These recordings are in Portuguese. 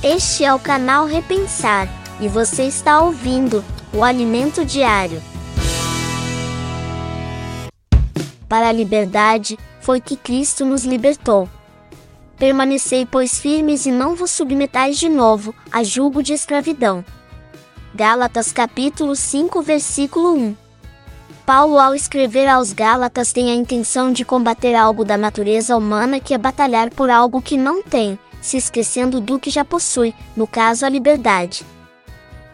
Este é o canal Repensar e você está ouvindo o Alimento Diário. Para a liberdade foi que Cristo nos libertou. Permanecei, pois, firmes e não vos submetais de novo a julgo de escravidão. Gálatas capítulo 5, versículo 1. Paulo, ao escrever aos Gálatas, tem a intenção de combater algo da natureza humana que é batalhar por algo que não tem, se esquecendo do que já possui, no caso a liberdade.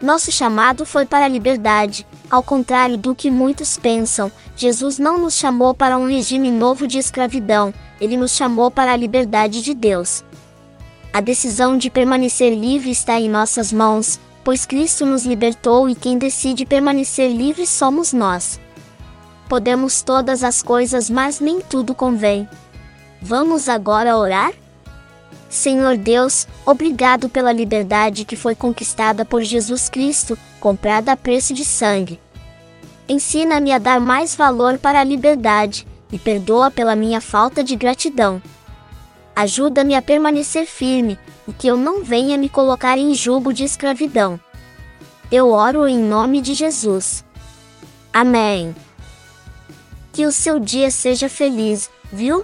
Nosso chamado foi para a liberdade, ao contrário do que muitos pensam, Jesus não nos chamou para um regime novo de escravidão, ele nos chamou para a liberdade de Deus. A decisão de permanecer livre está em nossas mãos, pois Cristo nos libertou e quem decide permanecer livre somos nós. Podemos todas as coisas, mas nem tudo convém. Vamos agora orar? Senhor Deus, obrigado pela liberdade que foi conquistada por Jesus Cristo, comprada a preço de sangue. Ensina-me a dar mais valor para a liberdade, e perdoa pela minha falta de gratidão. Ajuda-me a permanecer firme, e que eu não venha me colocar em julgo de escravidão. Eu oro em nome de Jesus. Amém. Que o seu dia seja feliz, viu?